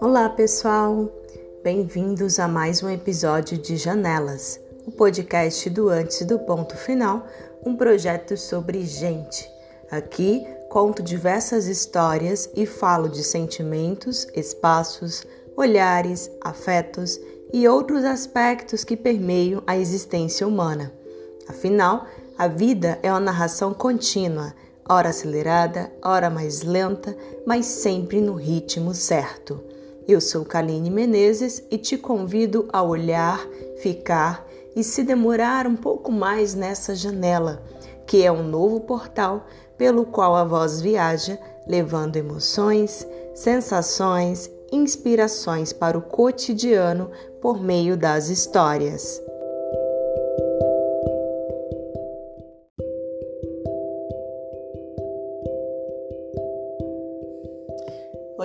Olá, pessoal! Bem-vindos a mais um episódio de Janelas, o podcast do Antes do Ponto Final, um projeto sobre gente. Aqui conto diversas histórias e falo de sentimentos, espaços, olhares, afetos e outros aspectos que permeiam a existência humana. Afinal, a vida é uma narração contínua, ora acelerada, ora mais lenta, mas sempre no ritmo certo. Eu sou Kaline Menezes e te convido a olhar, ficar e se demorar um pouco mais nessa janela, que é um novo portal pelo qual a voz viaja, levando emoções, sensações, inspirações para o cotidiano por meio das histórias.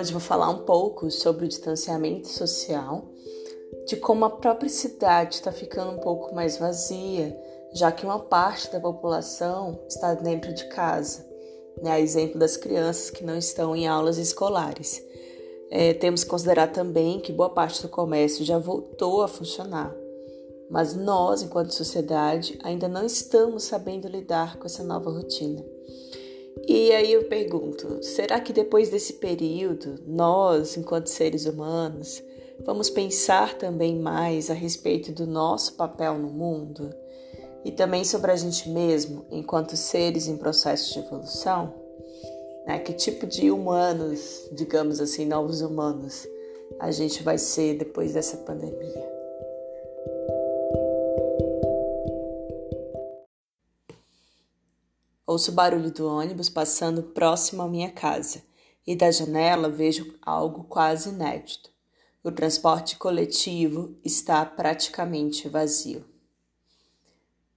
Hoje vou falar um pouco sobre o distanciamento social, de como a própria cidade está ficando um pouco mais vazia, já que uma parte da população está dentro de casa, né? A exemplo das crianças que não estão em aulas escolares. É, temos que considerar também que boa parte do comércio já voltou a funcionar, mas nós, enquanto sociedade, ainda não estamos sabendo lidar com essa nova rotina. E aí eu pergunto: será que depois desse período, nós, enquanto seres humanos, vamos pensar também mais a respeito do nosso papel no mundo e também sobre a gente mesmo, enquanto seres em processo de evolução? Né? Que tipo de humanos, digamos assim, novos humanos, a gente vai ser depois dessa pandemia? Ouço o barulho do ônibus passando próximo à minha casa e da janela vejo algo quase inédito. O transporte coletivo está praticamente vazio.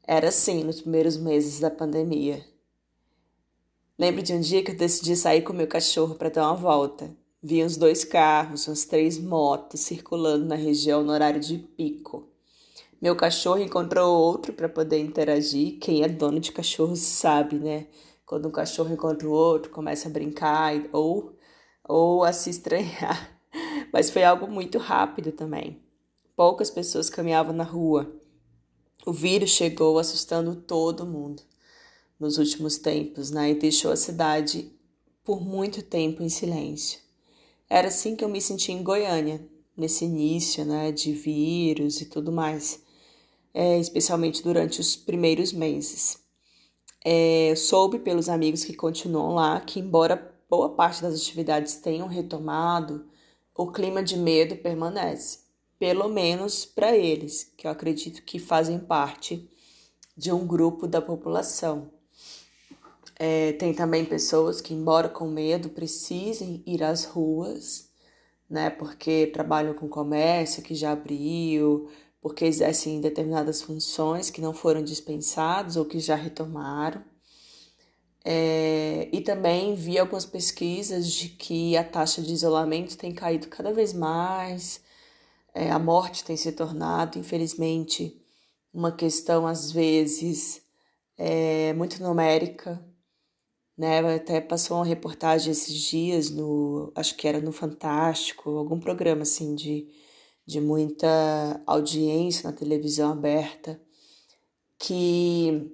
Era assim nos primeiros meses da pandemia. Lembro de um dia que eu decidi sair com meu cachorro para dar uma volta. Vi uns dois carros, umas três motos circulando na região no horário de pico. Meu cachorro encontrou outro para poder interagir. Quem é dono de cachorro sabe, né? Quando um cachorro encontra o outro, começa a brincar ou, ou a se estranhar. Mas foi algo muito rápido também. Poucas pessoas caminhavam na rua. O vírus chegou assustando todo mundo nos últimos tempos, né? E deixou a cidade por muito tempo em silêncio. Era assim que eu me senti em Goiânia, nesse início, né, de vírus e tudo mais é, especialmente durante os primeiros meses. É, soube pelos amigos que continuam lá que, embora boa parte das atividades tenham retomado, o clima de medo permanece, pelo menos para eles, que eu acredito que fazem parte de um grupo da população. É, tem também pessoas que, embora com medo, precisem ir às ruas, né, porque trabalham com comércio que já abriu, porque exercem determinadas funções que não foram dispensados ou que já retomaram. É, e também vi algumas pesquisas de que a taxa de isolamento tem caído cada vez mais, é, a morte tem se tornado, infelizmente, uma questão às vezes é, muito numérica. Né? Até passou uma reportagem esses dias no, acho que era no Fantástico, algum programa assim de de muita audiência na televisão aberta, que,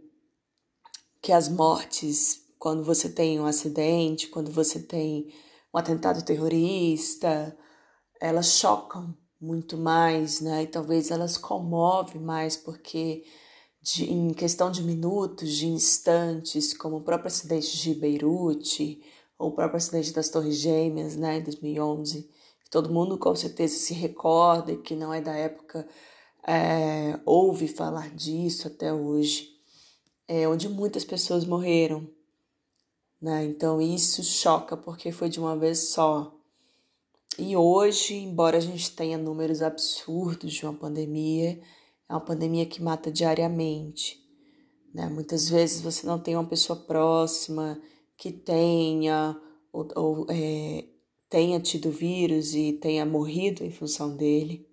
que as mortes, quando você tem um acidente, quando você tem um atentado terrorista, elas chocam muito mais, né? E talvez elas comovem mais, porque de, em questão de minutos, de instantes, como o próprio acidente de Beirute, ou o próprio acidente das Torres Gêmeas, né, em 2011, todo mundo com certeza se recorda que não é da época, é, ouve falar disso até hoje, é, onde muitas pessoas morreram. Né? Então isso choca porque foi de uma vez só. E hoje, embora a gente tenha números absurdos de uma pandemia, é uma pandemia que mata diariamente. Né? Muitas vezes você não tem uma pessoa próxima que tenha ou, ou é, tenha tido vírus e tenha morrido em função dele,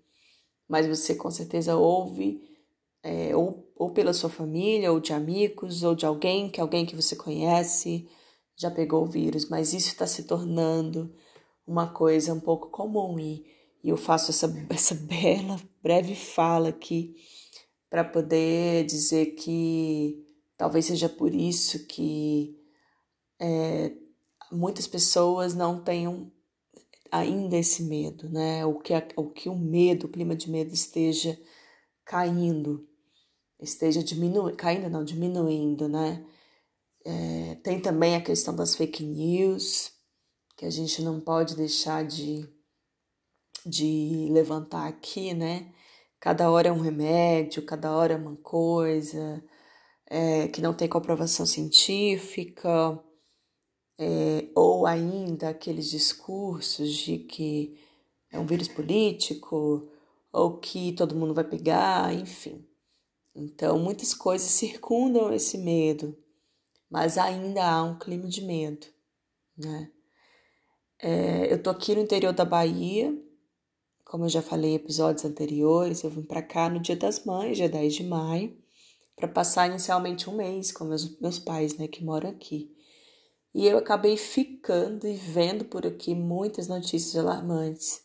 mas você com certeza ouve, é, ou, ou pela sua família, ou de amigos, ou de alguém que alguém que você conhece já pegou o vírus, mas isso está se tornando uma coisa um pouco comum e, e eu faço essa, essa bela, breve fala aqui para poder dizer que talvez seja por isso que é, muitas pessoas não tenham ainda esse medo, né? O que, o que o medo, o clima de medo esteja caindo, esteja diminuindo, caindo não, diminuindo, né? É, tem também a questão das fake news, que a gente não pode deixar de, de levantar aqui, né? Cada hora é um remédio, cada hora é uma coisa, é, que não tem comprovação científica, é, ou ainda aqueles discursos de que é um vírus político, ou que todo mundo vai pegar, enfim. Então, muitas coisas circundam esse medo, mas ainda há um clima de medo, né? É, eu tô aqui no interior da Bahia, como eu já falei em episódios anteriores, eu vim para cá no Dia das Mães, dia 10 de maio, para passar inicialmente um mês com meus, meus pais, né, que moram aqui. E eu acabei ficando e vendo por aqui muitas notícias alarmantes.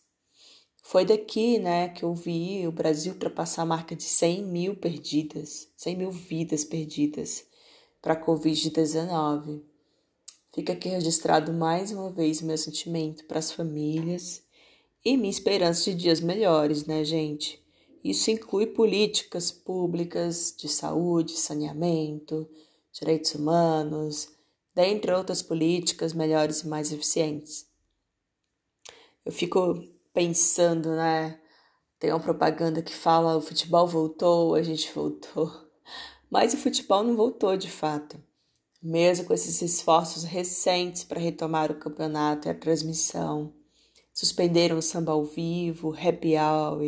Foi daqui, né, que eu vi o Brasil ultrapassar a marca de 100 mil perdidas, 100 mil vidas perdidas para a Covid-19. Fica aqui registrado mais uma vez o meu sentimento para as famílias e minha esperança de dias melhores, né, gente? Isso inclui políticas públicas de saúde, saneamento, direitos humanos, dentre outras políticas melhores e mais eficientes. Eu fico pensando, né? Tem uma propaganda que fala o futebol voltou, a gente voltou. Mas o futebol não voltou de fato. Mesmo com esses esforços recentes para retomar o campeonato e a transmissão, suspenderam o samba ao vivo, happy hour,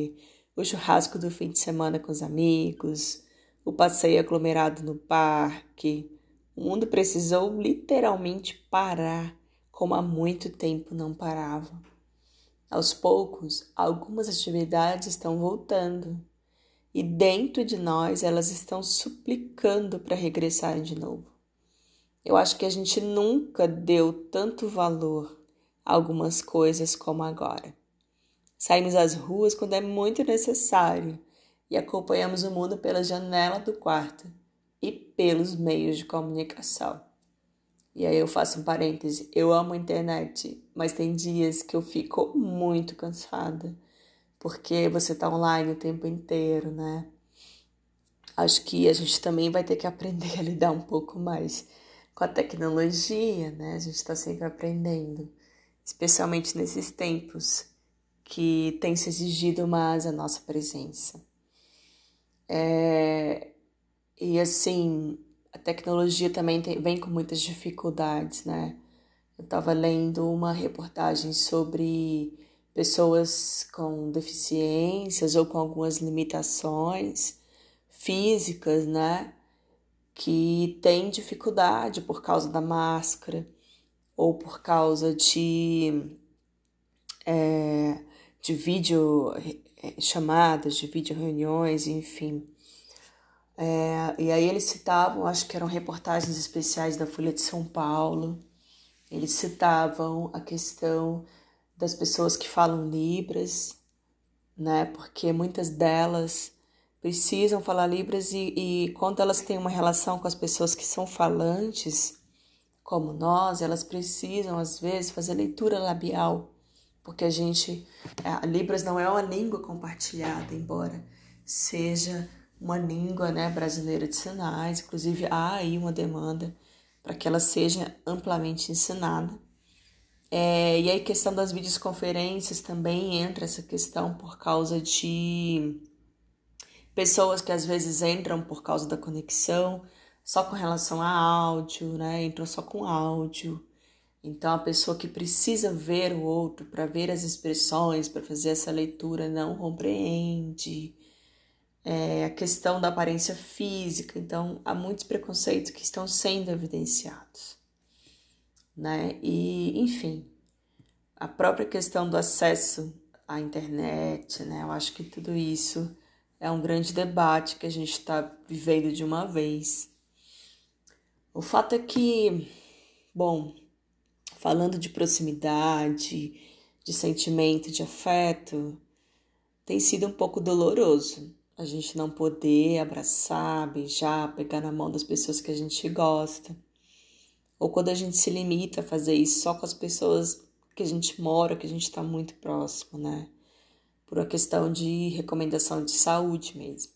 o churrasco do fim de semana com os amigos, o passeio aglomerado no parque. O mundo precisou literalmente parar, como há muito tempo não parava. Aos poucos, algumas atividades estão voltando e dentro de nós elas estão suplicando para regressarem de novo. Eu acho que a gente nunca deu tanto valor a algumas coisas como agora. Saímos às ruas quando é muito necessário e acompanhamos o mundo pela janela do quarto e pelos meios de comunicação. E aí eu faço um parêntese, eu amo a internet, mas tem dias que eu fico muito cansada, porque você tá online o tempo inteiro, né? Acho que a gente também vai ter que aprender a lidar um pouco mais com a tecnologia, né? A gente está sempre aprendendo, especialmente nesses tempos que tem se exigido mais a nossa presença. É... E assim, a tecnologia também tem, vem com muitas dificuldades, né? Eu estava lendo uma reportagem sobre pessoas com deficiências ou com algumas limitações físicas, né? Que têm dificuldade por causa da máscara ou por causa de, é, de vídeo é, chamadas, de vídeo reuniões, enfim. É, e aí eles citavam, acho que eram reportagens especiais da Folha de São Paulo, eles citavam a questão das pessoas que falam Libras, né? Porque muitas delas precisam falar Libras e, e quando elas têm uma relação com as pessoas que são falantes, como nós, elas precisam às vezes fazer leitura labial, porque a gente, a Libras não é uma língua compartilhada, embora seja uma língua né, brasileira de sinais, inclusive há aí uma demanda para que ela seja amplamente ensinada. É, e aí, questão das videoconferências também entra essa questão por causa de pessoas que às vezes entram por causa da conexão, só com relação a áudio, né? Entram só com áudio. Então, a pessoa que precisa ver o outro para ver as expressões, para fazer essa leitura, não compreende é, a questão da aparência física. Então, há muitos preconceitos que estão sendo evidenciados. Né? E, enfim, a própria questão do acesso à internet, né? Eu acho que tudo isso é um grande debate que a gente está vivendo de uma vez. O fato é que, bom, falando de proximidade, de sentimento, de afeto, tem sido um pouco doloroso. A gente não poder abraçar, beijar, pegar na mão das pessoas que a gente gosta. Ou quando a gente se limita a fazer isso só com as pessoas que a gente mora, que a gente está muito próximo, né? Por uma questão de recomendação de saúde mesmo.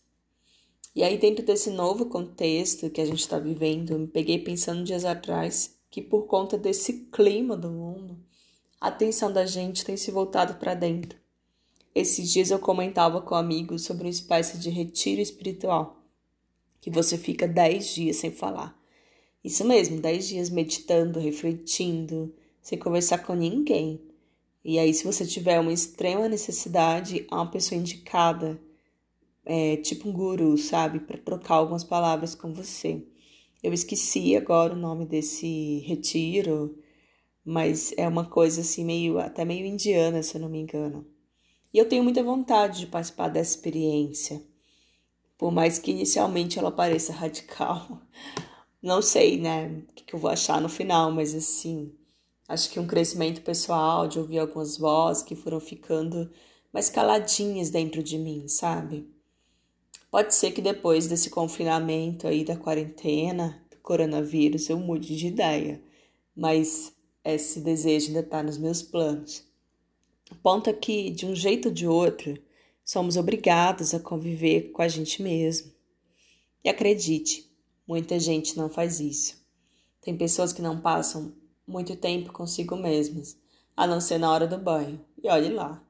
E aí, dentro desse novo contexto que a gente está vivendo, eu me peguei pensando dias atrás que, por conta desse clima do mundo, a atenção da gente tem se voltado para dentro. Esses dias eu comentava com amigos sobre uma espécie de retiro espiritual, que você fica dez dias sem falar. Isso mesmo, dez dias meditando, refletindo, sem conversar com ninguém. E aí, se você tiver uma extrema necessidade, há uma pessoa indicada é, tipo um guru, sabe? Para trocar algumas palavras com você. Eu esqueci agora o nome desse retiro, mas é uma coisa assim, meio até meio indiana, se eu não me engano. E eu tenho muita vontade de participar dessa experiência, por mais que inicialmente ela pareça radical. Não sei, né, o que eu vou achar no final, mas assim, acho que um crescimento pessoal, de ouvir algumas vozes que foram ficando mais caladinhas dentro de mim, sabe? Pode ser que depois desse confinamento aí da quarentena, do coronavírus, eu mude de ideia, mas esse desejo ainda está nos meus planos. Ponto é que, de um jeito ou de outro, somos obrigados a conviver com a gente mesmo. E acredite, muita gente não faz isso. Tem pessoas que não passam muito tempo consigo mesmas, a não ser na hora do banho. E olhe lá.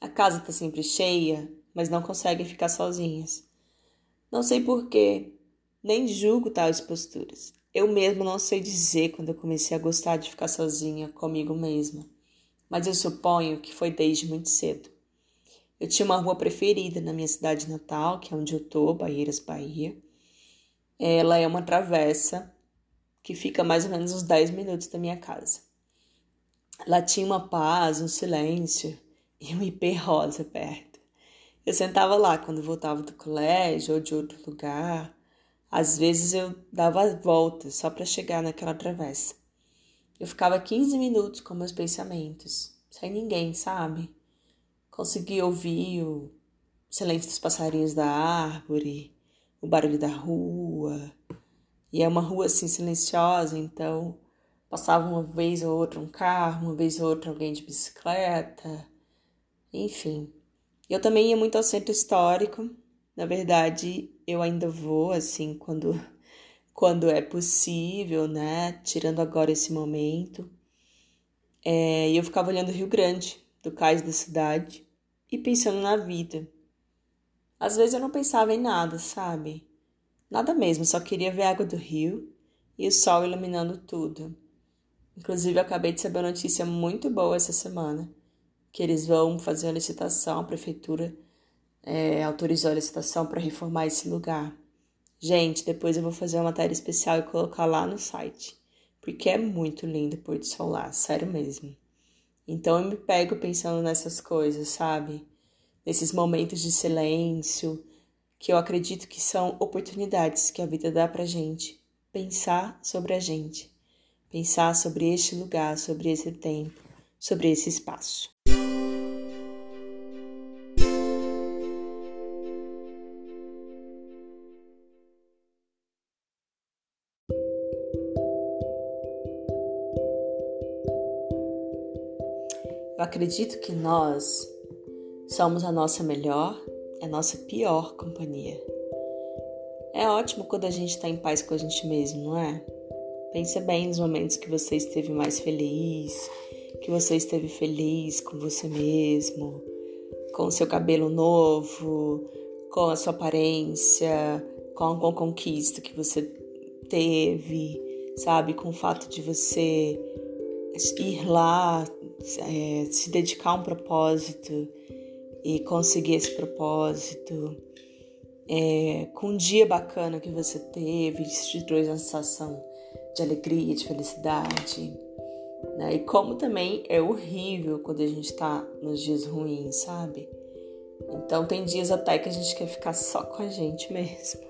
A casa está sempre cheia, mas não conseguem ficar sozinhas. Não sei porquê, nem julgo tais posturas. Eu mesmo não sei dizer quando eu comecei a gostar de ficar sozinha comigo mesma, mas eu suponho que foi desde muito cedo. Eu tinha uma rua preferida na minha cidade natal, que é onde eu tô, Barreiras, Bahia. Ela é uma travessa que fica mais ou menos uns 10 minutos da minha casa. Lá tinha uma paz, um silêncio e um IP rosa perto. Eu sentava lá quando voltava do colégio ou de outro lugar. Às vezes eu dava a volta só para chegar naquela travessa. Eu ficava 15 minutos com meus pensamentos, sem ninguém, sabe? Conseguia ouvir o silêncio dos passarinhos da árvore, o barulho da rua. E é uma rua assim silenciosa, então passava uma vez ou outra um carro, uma vez ou outra alguém de bicicleta. Enfim, eu também ia muito ao centro histórico. Na verdade, eu ainda vou, assim, quando, quando é possível, né? Tirando agora esse momento. É, e eu ficava olhando o Rio Grande, do cais da cidade, e pensando na vida. Às vezes eu não pensava em nada, sabe? Nada mesmo, só queria ver a água do rio e o sol iluminando tudo. Inclusive, eu acabei de saber uma notícia muito boa essa semana que eles vão fazer a licitação, a prefeitura é, autorizou a licitação para reformar esse lugar. Gente, depois eu vou fazer uma matéria especial e colocar lá no site, porque é muito lindo pôr de sol lá, sério mesmo. Então eu me pego pensando nessas coisas, sabe? Nesses momentos de silêncio, que eu acredito que são oportunidades que a vida dá pra gente pensar sobre a gente, pensar sobre este lugar, sobre esse tempo, sobre esse espaço. Eu acredito que nós somos a nossa melhor a nossa pior companhia. É ótimo quando a gente está em paz com a gente mesmo, não é? Pensa bem nos momentos que você esteve mais feliz, que você esteve feliz com você mesmo, com o seu cabelo novo, com a sua aparência, com alguma conquista que você teve, sabe? Com o fato de você ir lá, é, se dedicar a um propósito e conseguir esse propósito, é, com um dia bacana que você teve, isso te trouxe uma sensação de alegria, de felicidade. Né? E como também é horrível quando a gente tá nos dias ruins, sabe? Então tem dias até que a gente quer ficar só com a gente mesmo.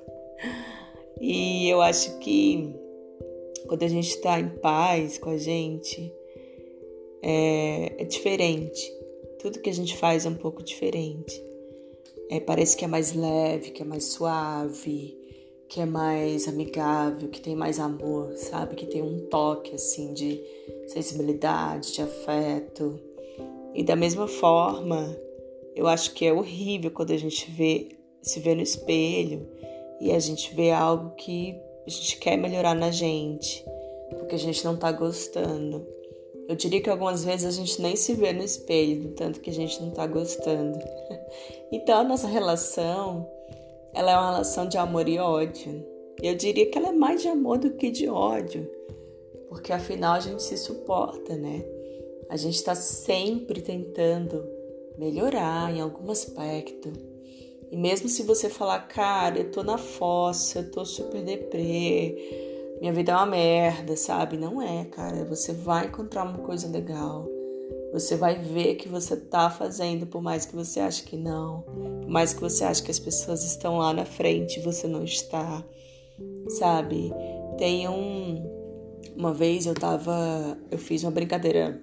E eu acho que quando a gente está em paz com a gente, é, é diferente. Tudo que a gente faz é um pouco diferente. É, parece que é mais leve, que é mais suave, que é mais amigável, que tem mais amor, sabe? Que tem um toque assim de sensibilidade, de afeto. E da mesma forma, eu acho que é horrível quando a gente vê se vê no espelho e a gente vê algo que a gente quer melhorar na gente, porque a gente não tá gostando. Eu diria que algumas vezes a gente nem se vê no espelho, do tanto que a gente não tá gostando. Então a nossa relação, ela é uma relação de amor e ódio. Eu diria que ela é mais de amor do que de ódio, porque afinal a gente se suporta, né? A gente está sempre tentando melhorar em algum aspecto. E mesmo se você falar, cara, eu tô na fossa, eu tô super deprê, minha vida é uma merda, sabe? Não é, cara. Você vai encontrar uma coisa legal. Você vai ver que você tá fazendo, por mais que você ache que não. Por mais que você ache que as pessoas estão lá na frente você não está. Sabe? Tem um. Uma vez eu tava. Eu fiz uma brincadeira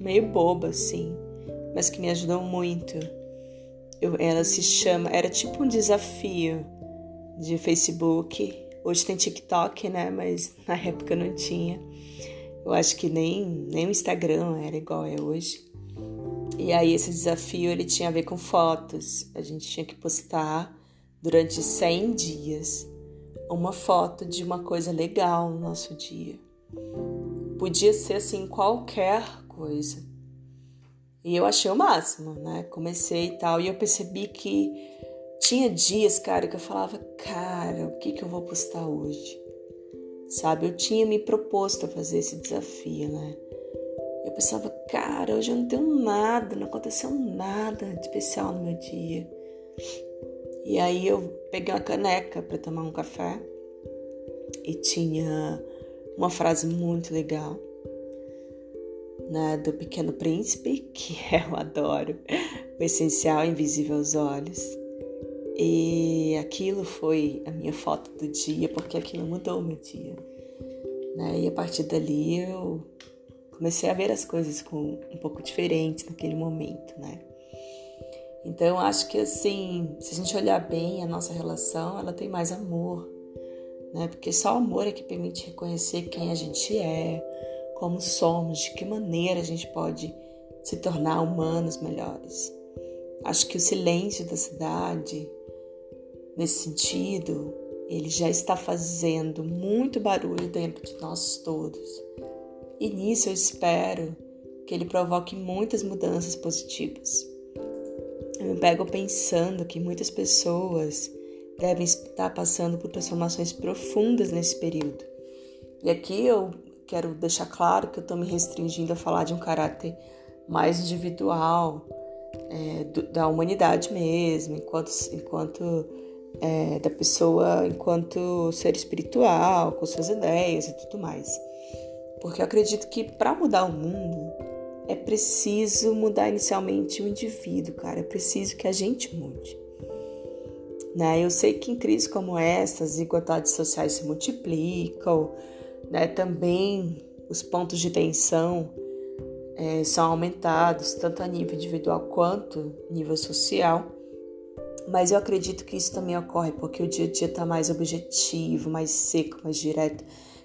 meio boba, assim, mas que me ajudou muito. Eu, ela se chama. Era tipo um desafio de Facebook Hoje tem TikTok, né? Mas na época não tinha. Eu acho que nem, nem o Instagram era igual é hoje. E aí esse desafio ele tinha a ver com fotos. A gente tinha que postar durante 100 dias uma foto de uma coisa legal no nosso dia. Podia ser assim qualquer coisa. E eu achei o máximo, né? Comecei e tal, e eu percebi que tinha dias, cara, que eu falava, cara, o que que eu vou postar hoje? Sabe, eu tinha me proposto a fazer esse desafio, né? Eu pensava, cara, hoje eu não tenho nada, não aconteceu nada de especial no meu dia. E aí eu peguei uma caneca para tomar um café e tinha uma frase muito legal, né, do Pequeno Príncipe, que eu adoro, o essencial é invisível aos olhos. E aquilo foi a minha foto do dia, porque aquilo mudou o meu dia. Né? E a partir dali eu comecei a ver as coisas com um pouco diferentes naquele momento, né? Então acho que assim, se a gente olhar bem a nossa relação, ela tem mais amor, né? Porque só o amor é que permite reconhecer quem a gente é, como somos, de que maneira a gente pode se tornar humanos melhores. Acho que o silêncio da cidade, Nesse sentido, ele já está fazendo muito barulho dentro de nós todos. E nisso eu espero que ele provoque muitas mudanças positivas. Eu me pego pensando que muitas pessoas devem estar passando por transformações profundas nesse período. E aqui eu quero deixar claro que eu estou me restringindo a falar de um caráter mais individual, é, do, da humanidade mesmo, enquanto, enquanto é, da pessoa enquanto ser espiritual, com suas ideias e tudo mais. Porque eu acredito que para mudar o mundo é preciso mudar inicialmente o indivíduo, cara. É preciso que a gente mude. Né? Eu sei que em crises como essa, as desigualdades sociais se multiplicam, né? também os pontos de tensão é, são aumentados, tanto a nível individual quanto nível social. Mas eu acredito que isso também ocorre porque o dia a dia está mais objetivo, mais seco, mais direto,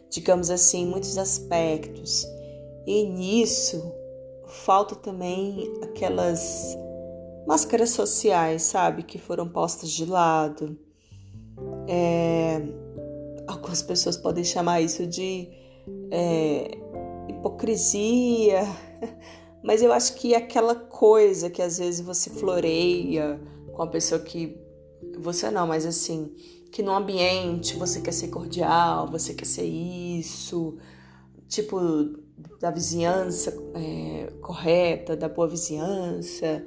digamos assim, em muitos aspectos. E nisso falta também aquelas máscaras sociais, sabe, que foram postas de lado. É, algumas pessoas podem chamar isso de é, hipocrisia, mas eu acho que é aquela coisa que às vezes você floreia com a pessoa que você não, mas assim, que no ambiente você quer ser cordial, você quer ser isso, tipo da vizinhança é, correta, da boa vizinhança,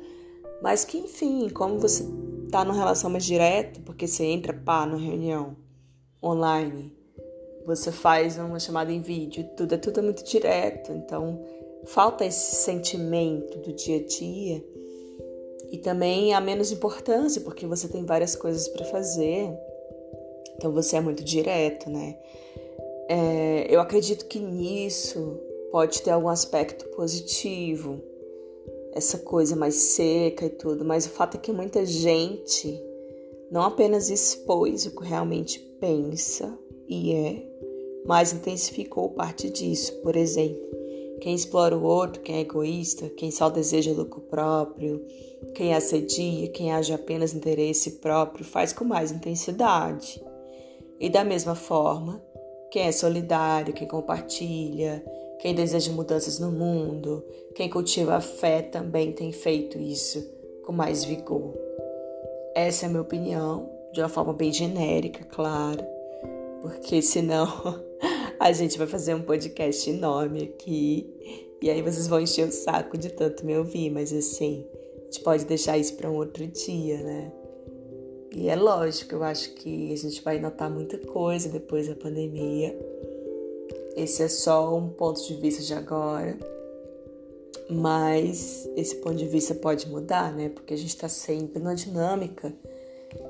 mas que enfim, como você tá numa relação mais direta, porque você entra pá numa reunião online, você faz uma chamada em vídeo, tudo é tudo muito direto, então falta esse sentimento do dia a dia e também há menos importância, porque você tem várias coisas para fazer. Então você é muito direto, né? É, eu acredito que nisso pode ter algum aspecto positivo, essa coisa mais seca e tudo, mas o fato é que muita gente não apenas expôs o que realmente pensa e é, mas intensificou parte disso. Por exemplo, quem explora o outro, quem é egoísta, quem só deseja lucro próprio, quem assedia, quem age apenas interesse próprio, faz com mais intensidade. E da mesma forma, quem é solidário, quem compartilha, quem deseja mudanças no mundo, quem cultiva a fé também tem feito isso com mais vigor. Essa é a minha opinião, de uma forma bem genérica, claro, porque senão a gente vai fazer um podcast enorme aqui e aí vocês vão encher o saco de tanto me ouvir, mas assim, a gente pode deixar isso para um outro dia, né? E é lógico, eu acho que a gente vai notar muita coisa depois da pandemia. Esse é só um ponto de vista de agora, mas esse ponto de vista pode mudar, né? Porque a gente está sempre numa dinâmica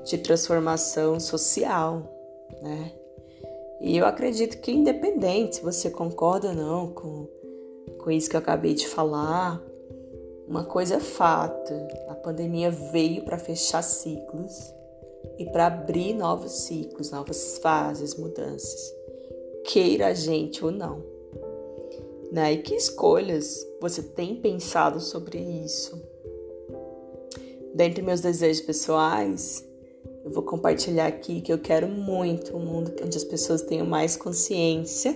de transformação social, né? E eu acredito que, independente se você concorda ou não com, com isso que eu acabei de falar, uma coisa é fato: a pandemia veio para fechar ciclos e para abrir novos ciclos, novas fases, mudanças queira a gente ou não. Né? E que escolhas você tem pensado sobre isso? Dentre meus desejos pessoais, eu vou compartilhar aqui que eu quero muito um mundo onde as pessoas tenham mais consciência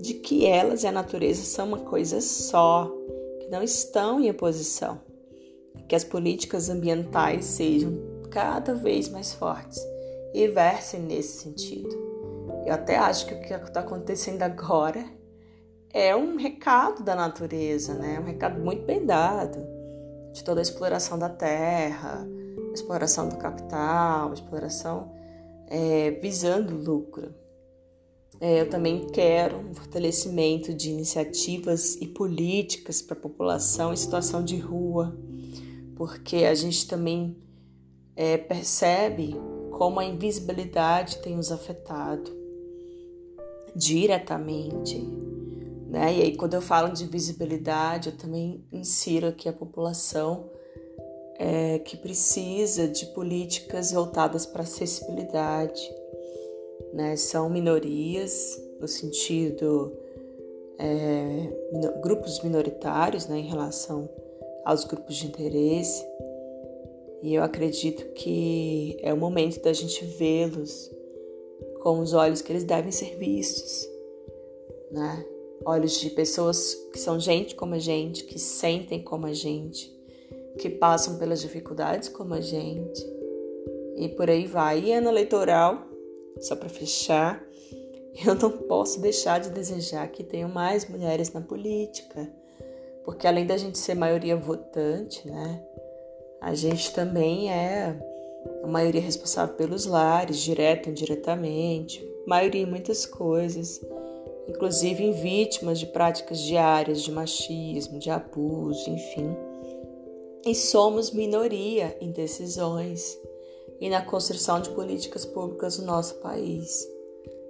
de que elas e a natureza são uma coisa só, que não estão em oposição, que as políticas ambientais sejam cada vez mais fortes e versem nesse sentido. Eu até acho que o que está acontecendo agora é um recado da natureza, né? Um recado muito bem dado de toda a exploração da terra, exploração do capital, exploração é, visando lucro. É, eu também quero um fortalecimento de iniciativas e políticas para a população em situação de rua, porque a gente também é, percebe como a invisibilidade tem nos afetado diretamente. Né? E aí, quando eu falo de visibilidade, eu também insiro aqui a população é, que precisa de políticas voltadas para acessibilidade. Né? São minorias, no sentido é, grupos minoritários né, em relação aos grupos de interesse. E eu acredito que é o momento da gente vê-los com os olhos que eles devem ser vistos, né? Olhos de pessoas que são gente como a gente, que sentem como a gente, que passam pelas dificuldades como a gente. E por aí vai. E ano eleitoral, só para fechar, eu não posso deixar de desejar que tenham mais mulheres na política, porque além da gente ser maioria votante, né? A gente também é a maioria responsável pelos lares, direto ou indiretamente, maioria em muitas coisas, inclusive em vítimas de práticas diárias de machismo, de abuso, enfim. E somos minoria em decisões e na construção de políticas públicas no nosso país.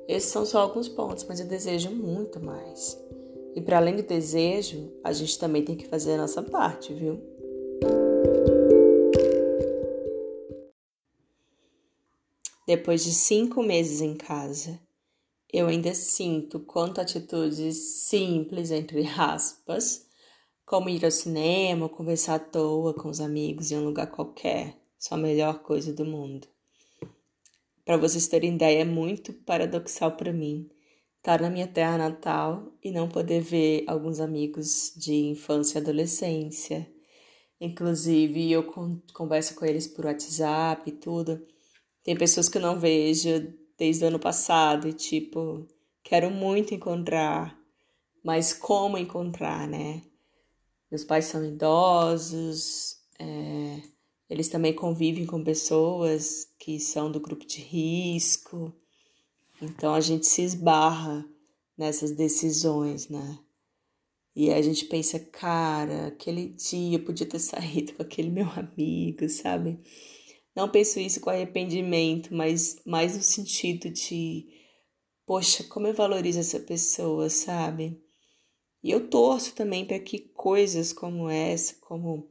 Esses são só alguns pontos, mas eu desejo muito mais. E para além do desejo, a gente também tem que fazer a nossa parte, viu? Depois de cinco meses em casa, eu ainda sinto quanto atitudes simples, entre aspas, como ir ao cinema, conversar à toa com os amigos em um lugar qualquer, são a melhor coisa do mundo. Para vocês terem ideia, é muito paradoxal para mim estar na minha terra natal e não poder ver alguns amigos de infância e adolescência. Inclusive, eu converso com eles por WhatsApp e tudo. Tem pessoas que eu não vejo desde o ano passado e, tipo, quero muito encontrar, mas como encontrar, né? Meus pais são idosos, é, eles também convivem com pessoas que são do grupo de risco, então a gente se esbarra nessas decisões, né? E a gente pensa, cara, aquele dia eu podia ter saído com aquele meu amigo, sabe? Não penso isso com arrependimento, mas mais no sentido de, poxa, como eu valorizo essa pessoa, sabe? E eu torço também para que coisas como essa, como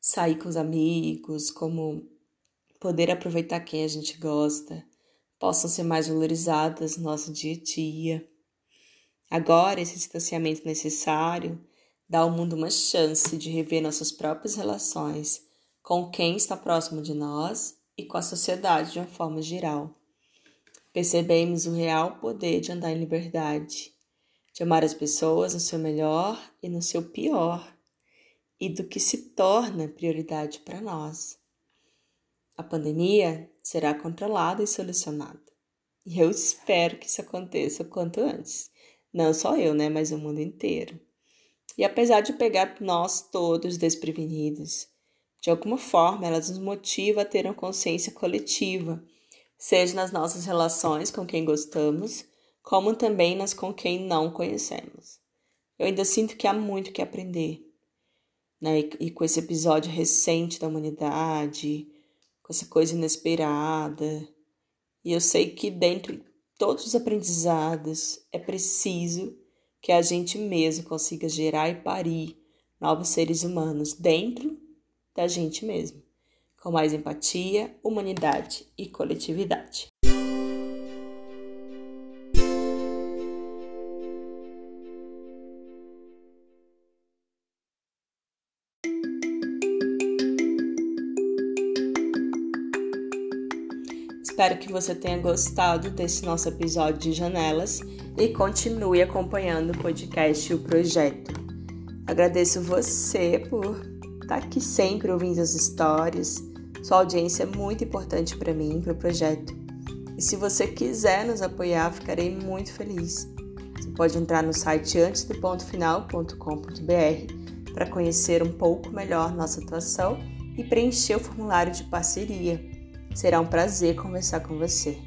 sair com os amigos, como poder aproveitar quem a gente gosta, possam ser mais valorizadas no nosso dia a dia. Agora, esse distanciamento necessário dá ao mundo uma chance de rever nossas próprias relações com quem está próximo de nós e com a sociedade de uma forma geral. Percebemos o real poder de andar em liberdade, de amar as pessoas no seu melhor e no seu pior, e do que se torna prioridade para nós. A pandemia será controlada e solucionada. E eu espero que isso aconteça o quanto antes. Não só eu, né, mas o mundo inteiro. E apesar de pegar nós todos desprevenidos, de alguma forma ela nos motiva a ter uma consciência coletiva seja nas nossas relações com quem gostamos, como também nas com quem não conhecemos. Eu ainda sinto que há muito que aprender. Né? E, e com esse episódio recente da humanidade, com essa coisa inesperada, e eu sei que dentro de todos os aprendizados é preciso que a gente mesmo consiga gerar e parir novos seres humanos dentro da gente mesmo com mais empatia, humanidade e coletividade. Espero que você tenha gostado desse nosso episódio de Janelas e continue acompanhando o podcast e o projeto. Agradeço você por estar aqui sempre ouvindo as histórias sua audiência é muito importante para mim, para o projeto. E se você quiser nos apoiar, ficarei muito feliz. Você pode entrar no site antesdopontofinal.com.br para conhecer um pouco melhor nossa atuação e preencher o formulário de parceria. Será um prazer conversar com você.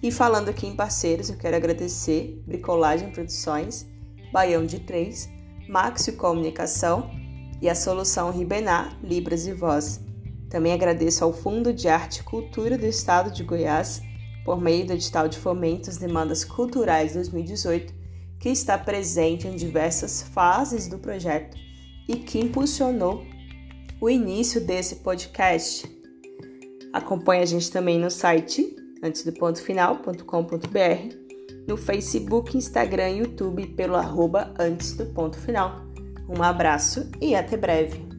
E falando aqui em parceiros, eu quero agradecer Bricolagem Produções, Baião de Três, Maxio Comunicação e a Solução Ribená Libras e Voz. Também agradeço ao Fundo de Arte e Cultura do Estado de Goiás, por meio do edital de fomento às demandas culturais 2018, que está presente em diversas fases do projeto e que impulsionou o início desse podcast. Acompanhe a gente também no site antes do ponto final.com.br, no Facebook, Instagram e YouTube pelo arroba antes do ponto final. Um abraço e até breve.